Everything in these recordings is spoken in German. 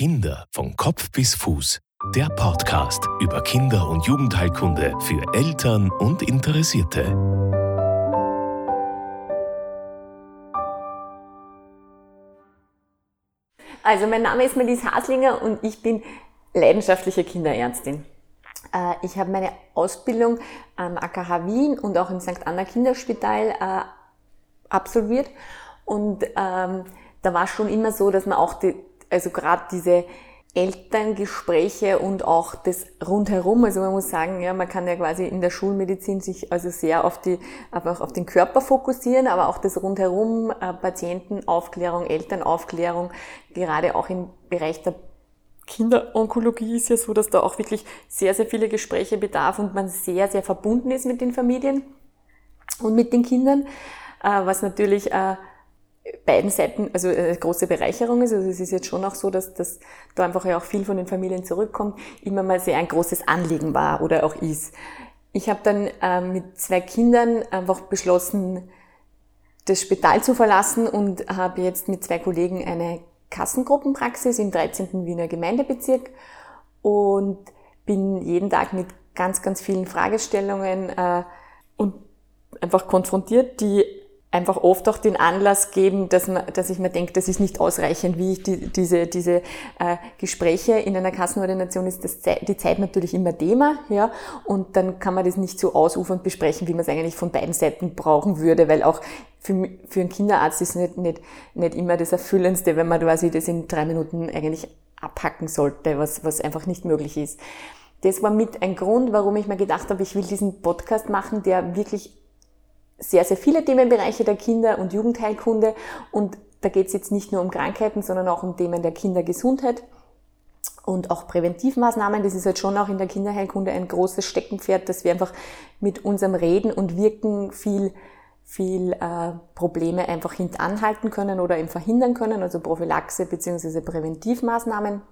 Kinder von Kopf bis Fuß. Der Podcast über Kinder- und Jugendheilkunde für Eltern und Interessierte. Also mein Name ist Melise Haslinger und ich bin leidenschaftliche Kinderärztin. Äh, ich habe meine Ausbildung am AKH Wien und auch im St. Anna Kinderspital äh, absolviert und ähm, da war schon immer so, dass man auch die, also gerade diese Elterngespräche und auch das rundherum, also man muss sagen, ja, man kann ja quasi in der Schulmedizin sich also sehr auf die, einfach auf den Körper fokussieren, aber auch das rundherum, äh, Patientenaufklärung, Elternaufklärung, gerade auch im Bereich der Kinderonkologie ist ja so, dass da auch wirklich sehr, sehr viele Gespräche bedarf und man sehr, sehr verbunden ist mit den Familien und mit den Kindern, äh, was natürlich äh, beiden Seiten also eine große Bereicherung ist. Also es ist jetzt schon auch so, dass, dass da einfach ja auch viel von den Familien zurückkommt, immer mal sehr ein großes Anliegen war oder auch ist. Ich habe dann äh, mit zwei Kindern einfach beschlossen, das Spital zu verlassen und habe jetzt mit zwei Kollegen eine Kassengruppenpraxis im 13. Wiener Gemeindebezirk und bin jeden Tag mit ganz, ganz vielen Fragestellungen äh, und einfach konfrontiert, die einfach oft auch den Anlass geben, dass, man, dass ich mir denke, das ist nicht ausreichend, wie ich die, diese, diese äh, Gespräche in einer Kassenordination ist das die Zeit natürlich immer Thema, ja, und dann kann man das nicht so ausufernd besprechen, wie man es eigentlich von beiden Seiten brauchen würde, weil auch für, für einen Kinderarzt ist nicht, nicht, nicht immer das Erfüllendste, wenn man quasi das in drei Minuten eigentlich abhacken sollte, was, was einfach nicht möglich ist. Das war mit ein Grund, warum ich mir gedacht habe, ich will diesen Podcast machen, der wirklich sehr, sehr viele Themenbereiche der Kinder- und Jugendheilkunde und da geht es jetzt nicht nur um Krankheiten, sondern auch um Themen der Kindergesundheit und auch Präventivmaßnahmen. Das ist halt schon auch in der Kinderheilkunde ein großes Steckenpferd, dass wir einfach mit unserem Reden und Wirken viel viel äh, Probleme einfach hintanhalten können oder eben verhindern können, also Prophylaxe bzw. Präventivmaßnahmen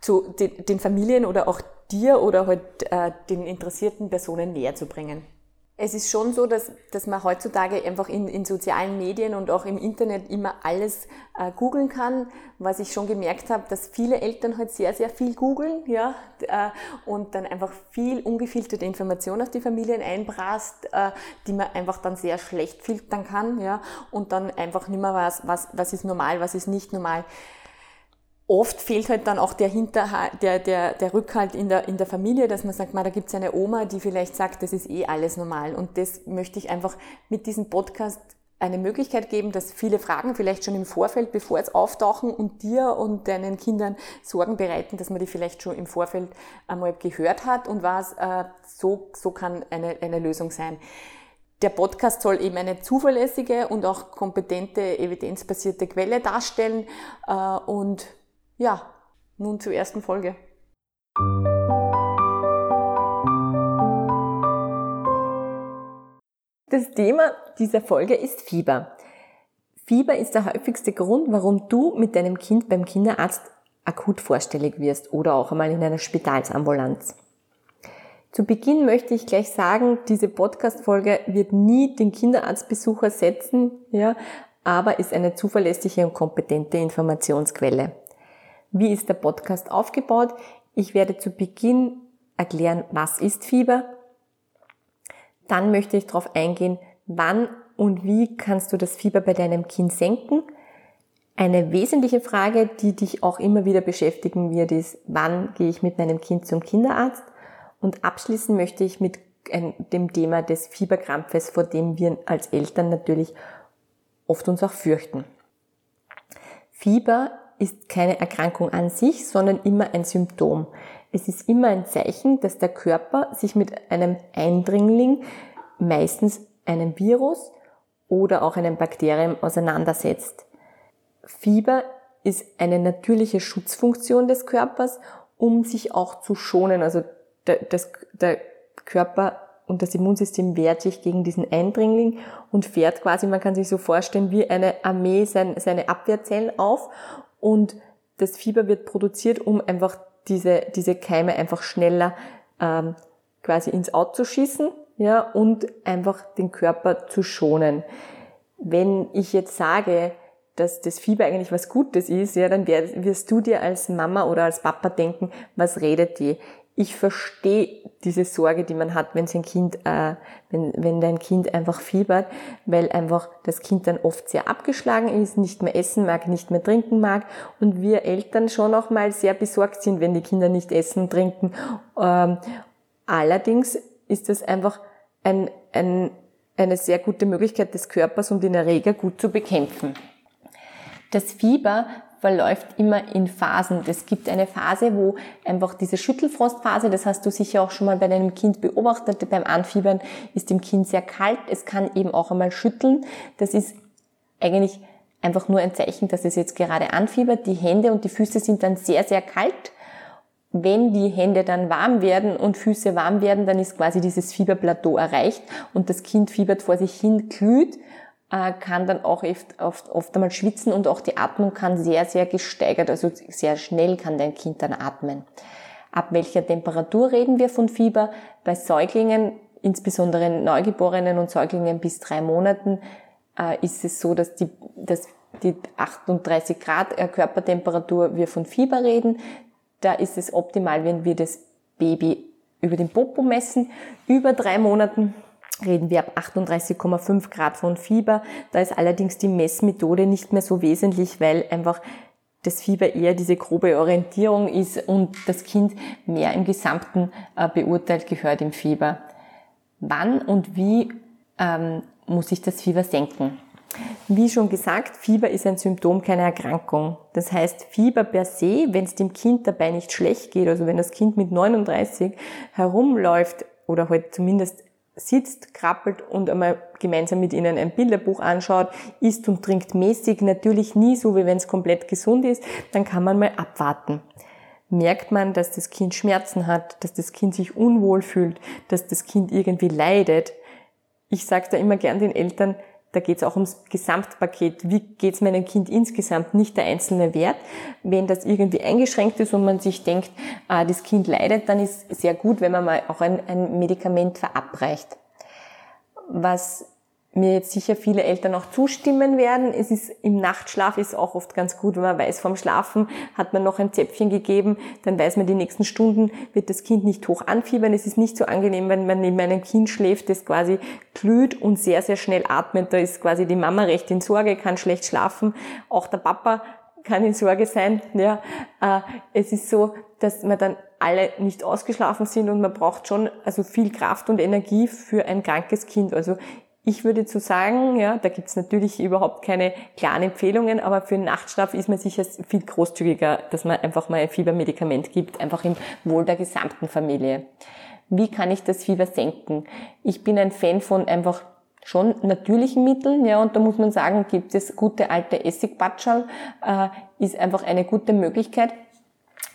zu den, den Familien oder auch dir oder halt äh, den interessierten Personen näher zu bringen. Es ist schon so, dass, dass man heutzutage einfach in, in sozialen Medien und auch im Internet immer alles äh, googeln kann. Was ich schon gemerkt habe, dass viele Eltern halt sehr, sehr viel googeln, ja, äh, und dann einfach viel ungefilterte Informationen auf die Familien einbrast, äh, die man einfach dann sehr schlecht filtern kann, ja, und dann einfach nicht mehr weiß, was, was ist normal, was ist nicht normal oft fehlt halt dann auch der, Hinterhalt, der, der, der Rückhalt in der, in der Familie, dass man sagt, da gibt es eine Oma, die vielleicht sagt, das ist eh alles normal. Und das möchte ich einfach mit diesem Podcast eine Möglichkeit geben, dass viele Fragen vielleicht schon im Vorfeld, bevor es auftauchen und dir und deinen Kindern Sorgen bereiten, dass man die vielleicht schon im Vorfeld einmal gehört hat und was, äh, so, so kann eine, eine Lösung sein. Der Podcast soll eben eine zuverlässige und auch kompetente, evidenzbasierte Quelle darstellen äh, und ja, nun zur ersten Folge. Das Thema dieser Folge ist Fieber. Fieber ist der häufigste Grund, warum du mit deinem Kind beim Kinderarzt akut vorstellig wirst oder auch einmal in einer Spitalsambulanz. Zu Beginn möchte ich gleich sagen, diese Podcast-Folge wird nie den Kinderarztbesucher setzen, ja, aber ist eine zuverlässige und kompetente Informationsquelle. Wie ist der Podcast aufgebaut? Ich werde zu Beginn erklären, was ist Fieber. Dann möchte ich darauf eingehen, wann und wie kannst du das Fieber bei deinem Kind senken. Eine wesentliche Frage, die dich auch immer wieder beschäftigen wird, ist, wann gehe ich mit meinem Kind zum Kinderarzt? Und abschließen möchte ich mit dem Thema des Fieberkrampfes, vor dem wir als Eltern natürlich oft uns auch fürchten. Fieber ist keine Erkrankung an sich, sondern immer ein Symptom. Es ist immer ein Zeichen, dass der Körper sich mit einem Eindringling, meistens einem Virus oder auch einem Bakterium auseinandersetzt. Fieber ist eine natürliche Schutzfunktion des Körpers, um sich auch zu schonen. Also der, das, der Körper und das Immunsystem wehrt sich gegen diesen Eindringling und fährt quasi, man kann sich so vorstellen, wie eine Armee seine Abwehrzellen auf und das Fieber wird produziert, um einfach diese, diese Keime einfach schneller ähm, quasi ins Out zu schießen ja, und einfach den Körper zu schonen. Wenn ich jetzt sage, dass das Fieber eigentlich was Gutes ist, ja, dann wirst du dir als Mama oder als Papa denken, was redet die? Ich verstehe diese Sorge, die man hat, wenn sein Kind, äh, wenn, wenn dein Kind einfach fiebert, weil einfach das Kind dann oft sehr abgeschlagen ist, nicht mehr essen mag, nicht mehr trinken mag und wir Eltern schon auch mal sehr besorgt sind, wenn die Kinder nicht essen, trinken. Ähm, allerdings ist das einfach ein, ein, eine sehr gute Möglichkeit des Körpers, um den Erreger gut zu bekämpfen. Das Fieber verläuft immer in Phasen. Es gibt eine Phase, wo einfach diese Schüttelfrostphase, das hast du sicher auch schon mal bei deinem Kind beobachtet, beim Anfiebern ist dem Kind sehr kalt, es kann eben auch einmal schütteln. Das ist eigentlich einfach nur ein Zeichen, dass es jetzt gerade anfiebert. Die Hände und die Füße sind dann sehr, sehr kalt. Wenn die Hände dann warm werden und Füße warm werden, dann ist quasi dieses Fieberplateau erreicht und das Kind fiebert vor sich hin, glüht kann dann auch oft, oft, oft einmal schwitzen und auch die Atmung kann sehr, sehr gesteigert, also sehr schnell kann dein Kind dann atmen. Ab welcher Temperatur reden wir von Fieber? Bei Säuglingen, insbesondere Neugeborenen und Säuglingen bis drei Monaten, äh, ist es so, dass die, dass die 38 Grad äh, Körpertemperatur wir von Fieber reden. Da ist es optimal, wenn wir das Baby über den Popo messen. Über drei Monaten reden wir ab 38,5 Grad von Fieber. Da ist allerdings die Messmethode nicht mehr so wesentlich, weil einfach das Fieber eher diese grobe Orientierung ist und das Kind mehr im Gesamten äh, beurteilt gehört im Fieber. Wann und wie ähm, muss ich das Fieber senken? Wie schon gesagt, Fieber ist ein Symptom keiner Erkrankung. Das heißt, Fieber per se, wenn es dem Kind dabei nicht schlecht geht, also wenn das Kind mit 39 herumläuft oder halt zumindest sitzt, krabbelt und einmal gemeinsam mit ihnen ein Bilderbuch anschaut, isst und trinkt mäßig, natürlich nie so, wie wenn es komplett gesund ist, dann kann man mal abwarten. Merkt man, dass das Kind Schmerzen hat, dass das Kind sich unwohl fühlt, dass das Kind irgendwie leidet. Ich sage da immer gern den Eltern, da geht es auch ums Gesamtpaket. Wie geht es meinem Kind insgesamt, nicht der einzelne Wert. Wenn das irgendwie eingeschränkt ist und man sich denkt, ah, das Kind leidet, dann ist sehr gut, wenn man mal auch ein, ein Medikament verabreicht. Was mir jetzt sicher viele Eltern auch zustimmen werden. Es ist im Nachtschlaf ist auch oft ganz gut, wenn man weiß, vorm Schlafen hat man noch ein Zäpfchen gegeben, dann weiß man, die nächsten Stunden wird das Kind nicht hoch anfiebern. Es ist nicht so angenehm, wenn man neben einem Kind schläft, das quasi glüht und sehr, sehr schnell atmet. Da ist quasi die Mama recht in Sorge, kann schlecht schlafen. Auch der Papa kann in Sorge sein. Ja, äh, es ist so, dass man dann alle nicht ausgeschlafen sind und man braucht schon also viel Kraft und Energie für ein krankes Kind. Also ich würde zu sagen, ja, da gibt's natürlich überhaupt keine klaren Empfehlungen, aber für den Nachtschlaf ist man sicher viel großzügiger, dass man einfach mal ein Fiebermedikament gibt, einfach im Wohl der gesamten Familie. Wie kann ich das Fieber senken? Ich bin ein Fan von einfach schon natürlichen Mitteln, ja, und da muss man sagen, gibt es gute alte Essigbatschal, äh, ist einfach eine gute Möglichkeit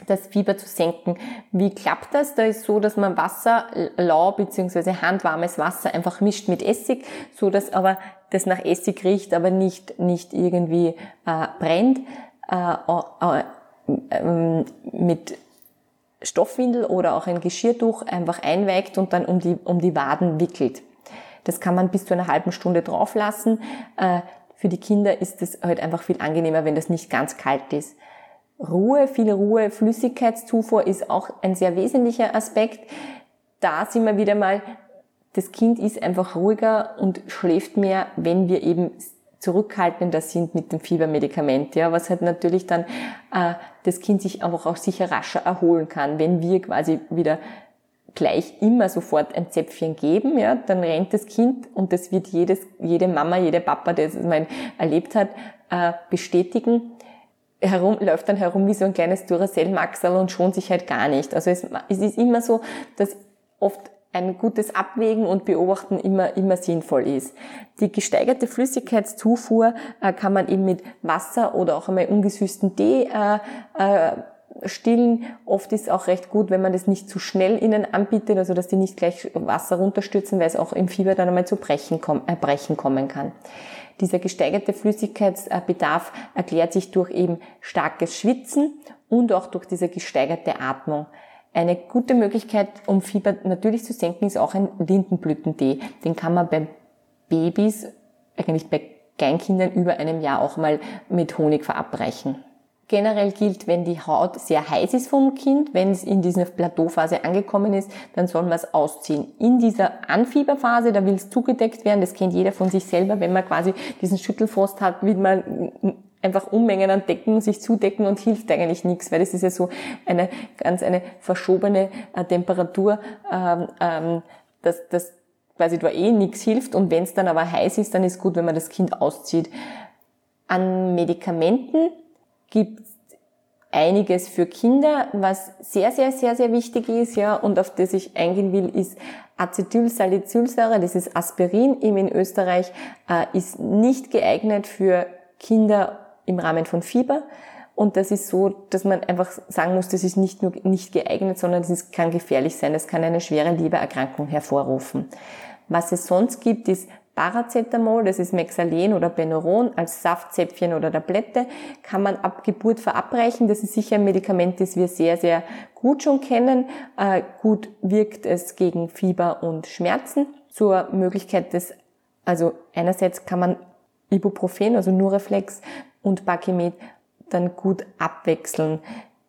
das Fieber zu senken. Wie klappt das? Da ist so, dass man Wasser, lau bzw. handwarmes Wasser einfach mischt mit Essig, so dass aber das nach Essig riecht, aber nicht nicht irgendwie äh, brennt. Äh, äh, mit Stoffwindel oder auch ein Geschirrtuch einfach einweigt und dann um die um die Waden wickelt. Das kann man bis zu einer halben Stunde drauf lassen. Äh, für die Kinder ist es halt einfach viel angenehmer, wenn das nicht ganz kalt ist. Ruhe, viel Ruhe, Flüssigkeitszufuhr ist auch ein sehr wesentlicher Aspekt. Da sind wir wieder mal, das Kind ist einfach ruhiger und schläft mehr, wenn wir eben zurückhaltender sind mit dem Fiebermedikament, ja, was halt natürlich dann äh, das Kind sich einfach auch sicher rascher erholen kann, wenn wir quasi wieder gleich immer sofort ein Zäpfchen geben, ja, dann rennt das Kind und das wird jedes, jede Mama, jede Papa, der es mal erlebt hat, äh, bestätigen herum, läuft dann herum wie so ein kleines Duracell-Maxal und schont sich halt gar nicht. Also es, es ist immer so, dass oft ein gutes Abwägen und Beobachten immer, immer sinnvoll ist. Die gesteigerte Flüssigkeitszufuhr äh, kann man eben mit Wasser oder auch einmal ungesüßten Tee äh, äh, stillen. Oft ist auch recht gut, wenn man das nicht zu schnell ihnen anbietet, also dass die nicht gleich Wasser runterstürzen, weil es auch im Fieber dann einmal zu Brechen, äh, Brechen kommen kann. Dieser gesteigerte Flüssigkeitsbedarf erklärt sich durch eben starkes Schwitzen und auch durch diese gesteigerte Atmung. Eine gute Möglichkeit, um Fieber natürlich zu senken, ist auch ein Lindenblütentee. Den kann man bei Babys, eigentlich bei Kleinkindern über einem Jahr auch mal mit Honig verabreichen. Generell gilt, wenn die Haut sehr heiß ist vom Kind, wenn es in dieser Plateauphase angekommen ist, dann soll man es ausziehen. In dieser Anfieberphase, da will es zugedeckt werden, das kennt jeder von sich selber, wenn man quasi diesen Schüttelfrost hat, will man einfach Unmengen an Decken sich zudecken und hilft eigentlich nichts, weil das ist ja so eine ganz eine verschobene äh, Temperatur, ähm, ähm, dass das quasi da eh nichts hilft und wenn es dann aber heiß ist, dann ist gut, wenn man das Kind auszieht. An Medikamenten gibt einiges für Kinder. Was sehr, sehr, sehr, sehr wichtig ist, ja, und auf das ich eingehen will, ist Acetylsalicylsäure, das ist Aspirin, eben in Österreich, äh, ist nicht geeignet für Kinder im Rahmen von Fieber. Und das ist so, dass man einfach sagen muss, das ist nicht nur nicht geeignet, sondern es kann gefährlich sein. Es kann eine schwere Lebererkrankung hervorrufen. Was es sonst gibt, ist Paracetamol, das ist Mexalen oder Benuron als Saftzäpfchen oder Tablette, kann man ab Geburt verabreichen. Das ist sicher ein Medikament, das wir sehr, sehr gut schon kennen. Äh, gut wirkt es gegen Fieber und Schmerzen. Zur Möglichkeit des, also einerseits kann man Ibuprofen, also Nureflex und Bakimet dann gut abwechseln.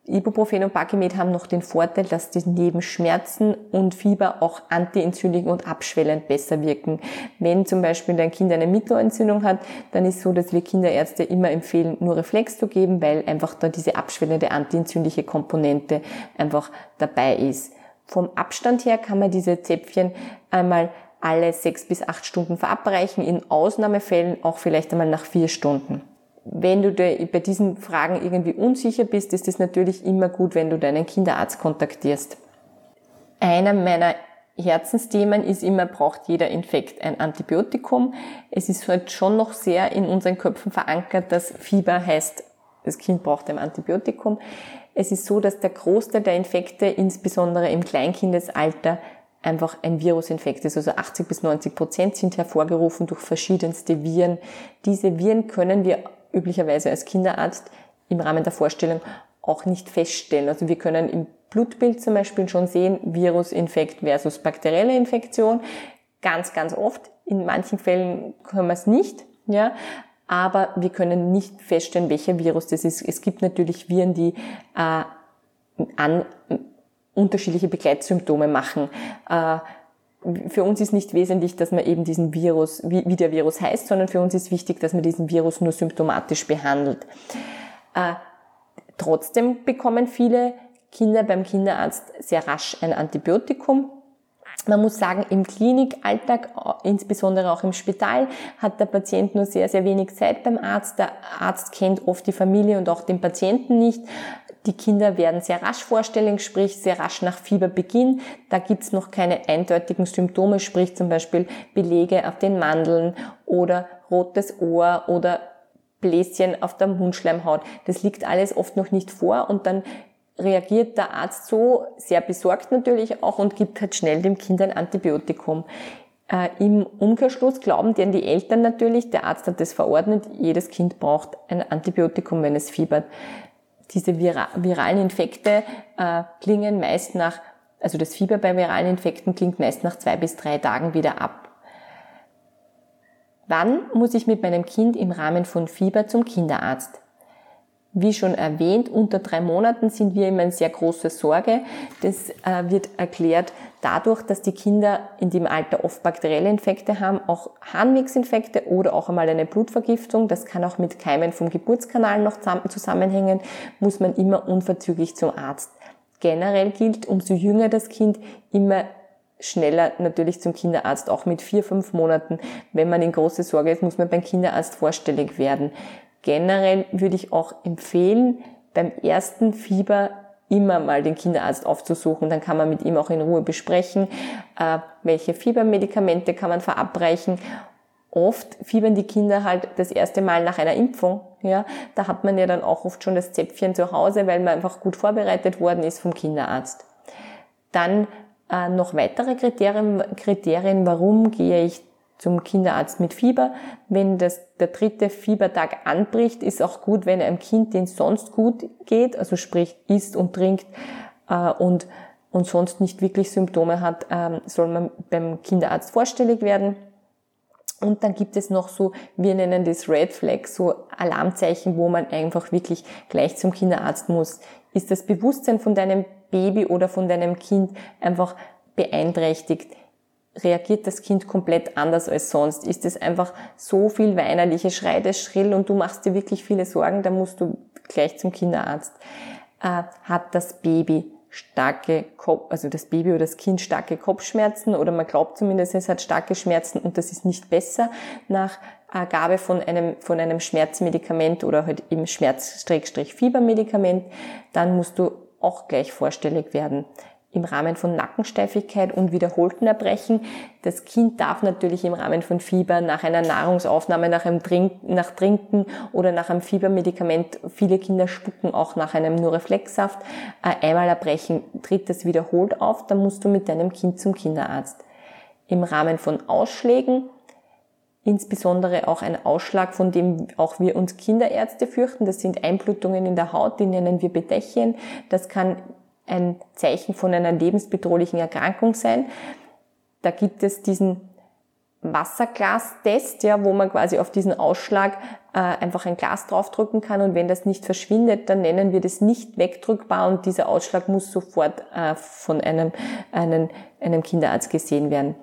Ibuprofen und Bakimet haben noch den Vorteil, dass die neben Schmerzen und Fieber auch antientzündlich und abschwellend besser wirken. Wenn zum Beispiel dein Kind eine Mittelohrentzündung hat, dann ist so, dass wir Kinderärzte immer empfehlen, nur Reflex zu geben, weil einfach da diese abschwellende antientzündliche Komponente einfach dabei ist. Vom Abstand her kann man diese Zäpfchen einmal alle sechs bis acht Stunden verabreichen, in Ausnahmefällen auch vielleicht einmal nach vier Stunden. Wenn du bei diesen Fragen irgendwie unsicher bist, ist es natürlich immer gut, wenn du deinen Kinderarzt kontaktierst. Einer meiner Herzensthemen ist immer, braucht jeder Infekt ein Antibiotikum. Es ist halt schon noch sehr in unseren Köpfen verankert, dass Fieber heißt, das Kind braucht ein Antibiotikum. Es ist so, dass der Großteil der Infekte, insbesondere im Kleinkindesalter, einfach ein Virusinfekt ist. Also 80 bis 90 Prozent sind hervorgerufen durch verschiedenste Viren. Diese Viren können wir üblicherweise als Kinderarzt im Rahmen der Vorstellung auch nicht feststellen. Also wir können im Blutbild zum Beispiel schon sehen, Virusinfekt versus bakterielle Infektion. Ganz, ganz oft. In manchen Fällen können wir es nicht, ja. Aber wir können nicht feststellen, welcher Virus das ist. Es gibt natürlich Viren, die äh, an, unterschiedliche Begleitsymptome machen. Äh, für uns ist nicht wesentlich, dass man eben diesen Virus, wie, wie der Virus heißt, sondern für uns ist wichtig, dass man diesen Virus nur symptomatisch behandelt. Äh, trotzdem bekommen viele Kinder beim Kinderarzt sehr rasch ein Antibiotikum. Man muss sagen, im Klinikalltag, insbesondere auch im Spital, hat der Patient nur sehr, sehr wenig Zeit beim Arzt. Der Arzt kennt oft die Familie und auch den Patienten nicht. Die Kinder werden sehr rasch vorstellig, sprich sehr rasch nach Fieberbeginn. Da gibt's noch keine eindeutigen Symptome, sprich zum Beispiel Belege auf den Mandeln oder rotes Ohr oder Bläschen auf der Mundschleimhaut. Das liegt alles oft noch nicht vor und dann reagiert der Arzt so, sehr besorgt natürlich auch und gibt halt schnell dem Kind ein Antibiotikum. Äh, Im Umkehrschluss glauben denn die Eltern natürlich, der Arzt hat das verordnet, jedes Kind braucht ein Antibiotikum, wenn es fiebert diese viralen Infekte äh, klingen meist nach, also das Fieber bei viralen Infekten klingt meist nach zwei bis drei Tagen wieder ab. Wann muss ich mit meinem Kind im Rahmen von Fieber zum Kinderarzt? Wie schon erwähnt, unter drei Monaten sind wir immer in sehr große Sorge. Das äh, wird erklärt dadurch, dass die Kinder in dem Alter oft bakterielle Infekte haben, auch Harnwegsinfekte oder auch einmal eine Blutvergiftung. Das kann auch mit Keimen vom Geburtskanal noch zusammenhängen, muss man immer unverzüglich zum Arzt. Generell gilt, umso jünger das Kind, immer schneller natürlich zum Kinderarzt, auch mit vier, fünf Monaten. Wenn man in große Sorge ist, muss man beim Kinderarzt vorstellig werden. Generell würde ich auch empfehlen, beim ersten Fieber immer mal den Kinderarzt aufzusuchen. Dann kann man mit ihm auch in Ruhe besprechen, äh, welche Fiebermedikamente kann man verabreichen. Oft fiebern die Kinder halt das erste Mal nach einer Impfung. Ja, da hat man ja dann auch oft schon das Zäpfchen zu Hause, weil man einfach gut vorbereitet worden ist vom Kinderarzt. Dann äh, noch weitere Kriterien, Kriterien, warum gehe ich zum Kinderarzt mit Fieber. Wenn das, der dritte Fiebertag anbricht, ist auch gut, wenn einem Kind den sonst gut geht, also sprich isst und trinkt äh, und, und sonst nicht wirklich Symptome hat, äh, soll man beim Kinderarzt vorstellig werden. Und dann gibt es noch so, wir nennen das Red Flag, so Alarmzeichen, wo man einfach wirklich gleich zum Kinderarzt muss. Ist das Bewusstsein von deinem Baby oder von deinem Kind einfach beeinträchtigt? Reagiert das Kind komplett anders als sonst? Ist es einfach so viel weinerliche, schreit es schrill und du machst dir wirklich viele Sorgen, dann musst du gleich zum Kinderarzt. Äh, hat das Baby starke Kopf, also das Baby oder das Kind starke Kopfschmerzen oder man glaubt zumindest, es hat starke Schmerzen und das ist nicht besser nach Gabe von einem, von einem Schmerzmedikament oder halt eben Schmerz-Fiebermedikament, dann musst du auch gleich vorstellig werden im Rahmen von Nackensteifigkeit und wiederholten Erbrechen. Das Kind darf natürlich im Rahmen von Fieber nach einer Nahrungsaufnahme, nach einem Trinken, nach Trinken oder nach einem Fiebermedikament, viele Kinder spucken auch nach einem Nureflexsaft, einmal erbrechen, tritt das wiederholt auf, dann musst du mit deinem Kind zum Kinderarzt. Im Rahmen von Ausschlägen, insbesondere auch ein Ausschlag, von dem auch wir uns Kinderärzte fürchten, das sind Einblutungen in der Haut, die nennen wir Bedächchen, das kann ein Zeichen von einer lebensbedrohlichen Erkrankung sein. Da gibt es diesen Wasserglastest, ja, wo man quasi auf diesen Ausschlag äh, einfach ein Glas draufdrücken kann und wenn das nicht verschwindet, dann nennen wir das nicht wegdrückbar und dieser Ausschlag muss sofort äh, von einem, einem, einem Kinderarzt gesehen werden.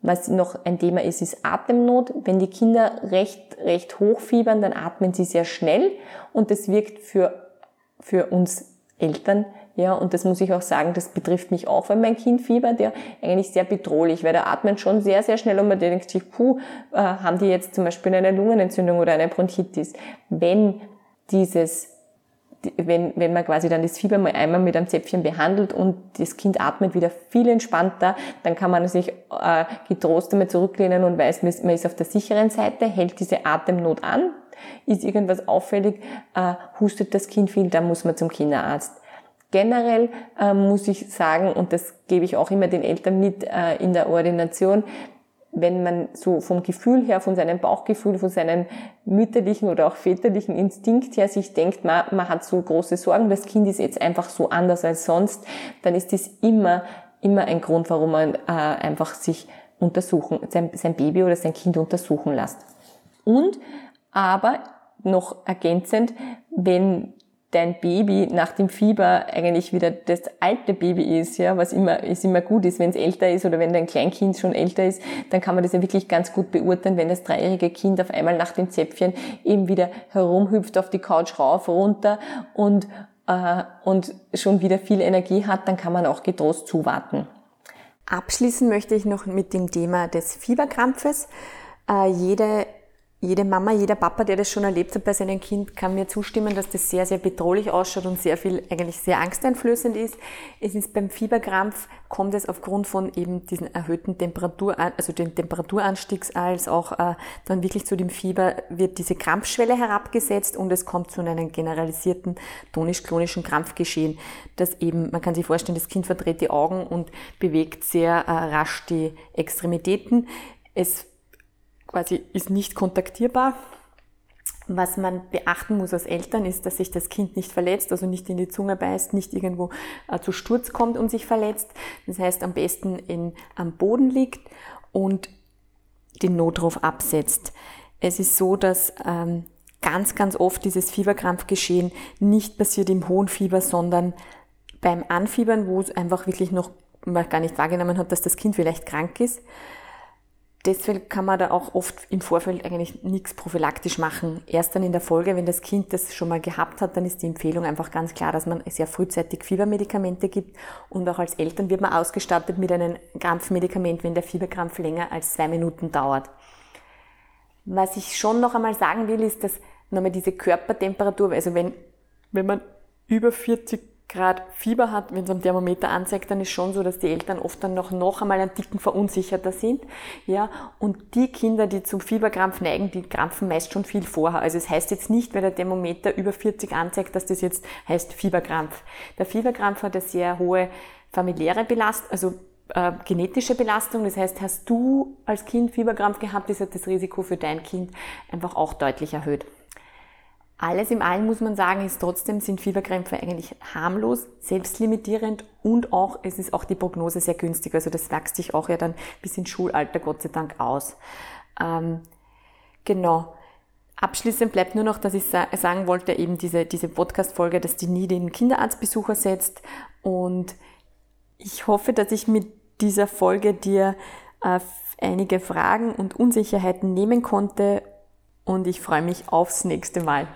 Was noch ein Thema ist, ist Atemnot. Wenn die Kinder recht, recht hoch fiebern, dann atmen sie sehr schnell und das wirkt für, für uns Eltern ja, und das muss ich auch sagen, das betrifft mich auch, wenn mein Kind fiebert, ja, eigentlich sehr bedrohlich, weil der atmet schon sehr, sehr schnell und man denkt sich, puh, äh, haben die jetzt zum Beispiel eine Lungenentzündung oder eine Bronchitis. Wenn dieses wenn, wenn man quasi dann das Fieber mal einmal mit einem Zäpfchen behandelt und das Kind atmet wieder viel entspannter, dann kann man sich äh, getrost einmal zurücklehnen und weiß, man ist auf der sicheren Seite, hält diese Atemnot an, ist irgendwas auffällig, äh, hustet das Kind viel, dann muss man zum Kinderarzt. Generell äh, muss ich sagen, und das gebe ich auch immer den Eltern mit äh, in der Ordination, wenn man so vom Gefühl her, von seinem Bauchgefühl, von seinem mütterlichen oder auch väterlichen Instinkt her sich denkt, man, man hat so große Sorgen, das Kind ist jetzt einfach so anders als sonst, dann ist das immer, immer ein Grund, warum man äh, einfach sich untersuchen, sein, sein Baby oder sein Kind untersuchen lässt. Und aber noch ergänzend, wenn dein Baby nach dem Fieber eigentlich wieder das alte Baby ist, ja, was immer, ist immer gut ist, wenn es älter ist oder wenn dein Kleinkind schon älter ist, dann kann man das ja wirklich ganz gut beurteilen, wenn das dreijährige Kind auf einmal nach dem Zäpfchen eben wieder herumhüpft auf die Couch rauf, runter und, äh, und schon wieder viel Energie hat, dann kann man auch getrost zuwarten. Abschließen möchte ich noch mit dem Thema des Fieberkrampfes. Äh, jede jede Mama, jeder Papa, der das schon erlebt hat bei seinem Kind, kann mir zustimmen, dass das sehr, sehr bedrohlich ausschaut und sehr viel, eigentlich sehr angsteinflößend ist. Es ist beim Fieberkrampf, kommt es aufgrund von eben diesen erhöhten Temperatur, also den Temperaturanstiegs als auch äh, dann wirklich zu dem Fieber wird diese Krampfschwelle herabgesetzt und es kommt zu einem generalisierten tonisch-klonischen Krampfgeschehen, das eben, man kann sich vorstellen, das Kind verdreht die Augen und bewegt sehr äh, rasch die Extremitäten. Es quasi ist nicht kontaktierbar. Was man beachten muss als Eltern ist, dass sich das Kind nicht verletzt, also nicht in die Zunge beißt, nicht irgendwo äh, zu Sturz kommt und sich verletzt. Das heißt, am besten in, am Boden liegt und den Notruf absetzt. Es ist so, dass ähm, ganz, ganz oft dieses Fieberkrampfgeschehen nicht passiert im hohen Fieber, sondern beim Anfiebern, wo es einfach wirklich noch man gar nicht wahrgenommen hat, dass das Kind vielleicht krank ist deswegen kann man da auch oft im Vorfeld eigentlich nichts prophylaktisch machen. Erst dann in der Folge, wenn das Kind das schon mal gehabt hat, dann ist die Empfehlung einfach ganz klar, dass man sehr frühzeitig Fiebermedikamente gibt und auch als Eltern wird man ausgestattet mit einem Krampfmedikament, wenn der Fieberkrampf länger als zwei Minuten dauert. Was ich schon noch einmal sagen will, ist, dass nochmal diese Körpertemperatur, also wenn, wenn man über 40 Grad Fieber hat, wenn es am Thermometer anzeigt, dann ist schon so, dass die Eltern oft dann noch, noch einmal einen Ticken verunsicherter sind. Ja, und die Kinder, die zum Fieberkrampf neigen, die krampfen meist schon viel vorher. Also es heißt jetzt nicht, weil der Thermometer über 40 anzeigt, dass das jetzt heißt Fieberkrampf. Der Fieberkrampf hat eine sehr hohe familiäre Belastung, also äh, genetische Belastung. Das heißt, hast du als Kind Fieberkrampf gehabt, ist das Risiko für dein Kind einfach auch deutlich erhöht. Alles im Allen muss man sagen, ist trotzdem sind Fieberkrämpfe eigentlich harmlos, selbstlimitierend und auch, es ist auch die Prognose sehr günstig. Also das wächst sich auch ja dann bis ins Schulalter Gott sei Dank aus. Ähm, genau. Abschließend bleibt nur noch, dass ich sagen wollte, eben diese, diese Podcast-Folge, dass die nie den Kinderarztbesucher setzt. Und ich hoffe, dass ich mit dieser Folge dir äh, einige Fragen und Unsicherheiten nehmen konnte. Und ich freue mich aufs nächste Mal.